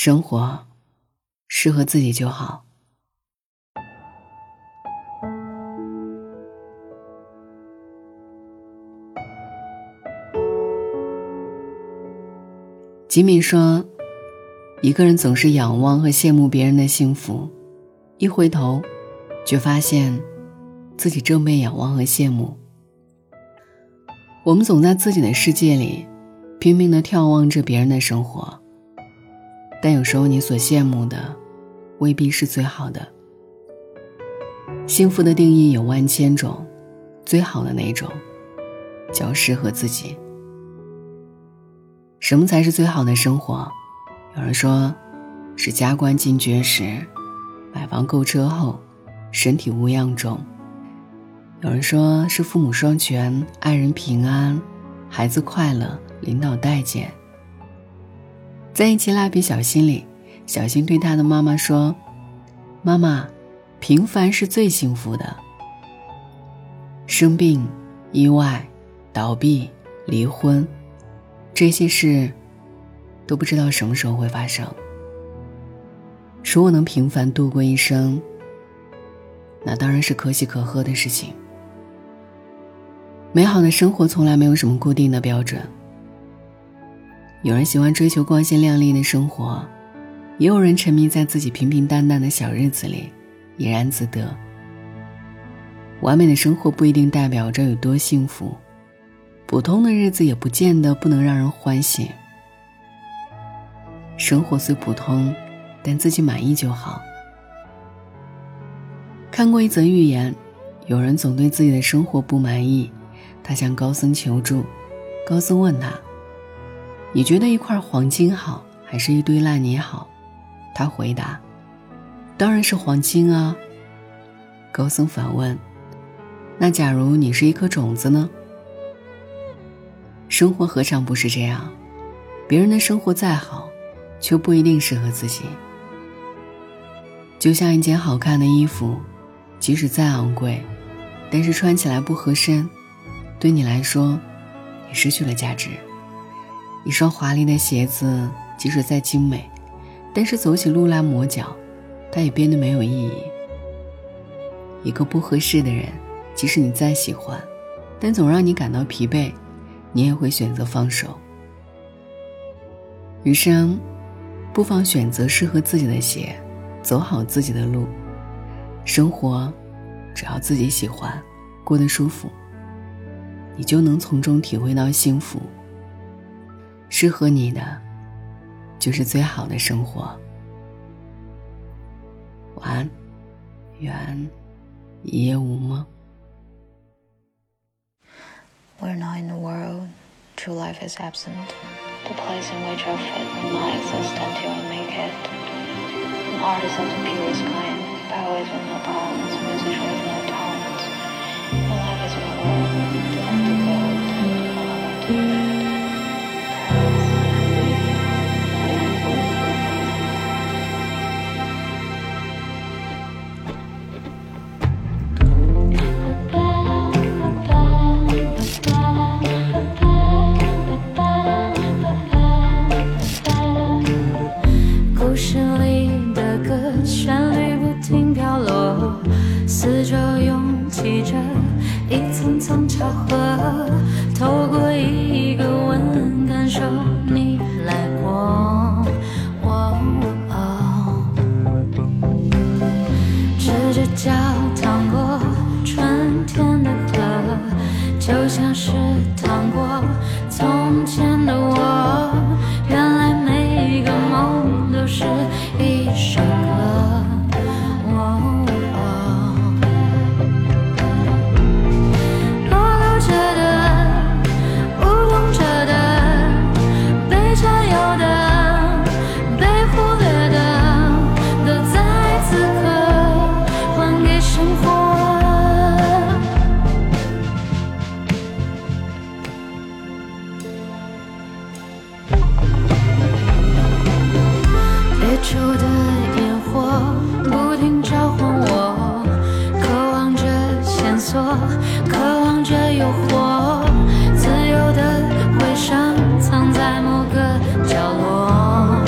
生活适合自己就好。吉米说：“一个人总是仰望和羡慕别人的幸福，一回头，却发现自己正被仰望和羡慕。我们总在自己的世界里，拼命的眺望着别人的生活，但有时候你所羡慕的，未必是最好的。幸福的定义有万千种，最好的那种，叫适合自己。”什么才是最好的生活？有人说，是加官进爵时，买房购车后，身体无恙中；有人说是父母双全，爱人平安，孩子快乐，领导待见。在一期蜡笔小新里，小新对他的妈妈说：“妈妈，平凡是最幸福的。生病、意外、倒闭、离婚。”这些事，都不知道什么时候会发生。如果能平凡度过一生，那当然是可喜可贺的事情。美好的生活从来没有什么固定的标准。有人喜欢追求光鲜亮丽的生活，也有人沉迷在自己平平淡淡的小日子里，怡然自得。完美的生活不一定代表着有多幸福。普通的日子也不见得不能让人欢喜。生活虽普通，但自己满意就好。看过一则寓言，有人总对自己的生活不满意，他向高僧求助。高僧问他：“你觉得一块黄金好，还是一堆烂泥好？”他回答：“当然是黄金啊。”高僧反问：“那假如你是一颗种子呢？”生活何尝不是这样？别人的生活再好，却不一定适合自己。就像一件好看的衣服，即使再昂贵，但是穿起来不合身，对你来说，也失去了价值。一双华丽的鞋子，即使再精美，但是走起路来磨脚，它也变得没有意义。一个不合适的人，即使你再喜欢，但总让你感到疲惫。你也会选择放手。余生，不妨选择适合自己的鞋，走好自己的路。生活，只要自己喜欢，过得舒服，你就能从中体会到幸福。适合你的，就是最好的生活。晚安，愿一夜无梦。We're not in the world, true life is absent. The place in which our fate will not exist until we make it. An artist of the purest kind, poets with no bounds, musicians with no talents. The life is a world, 拥挤着一层层巧合透过一个吻感受你来过哦赤着渴望着诱惑，自由的回声藏在某个角落。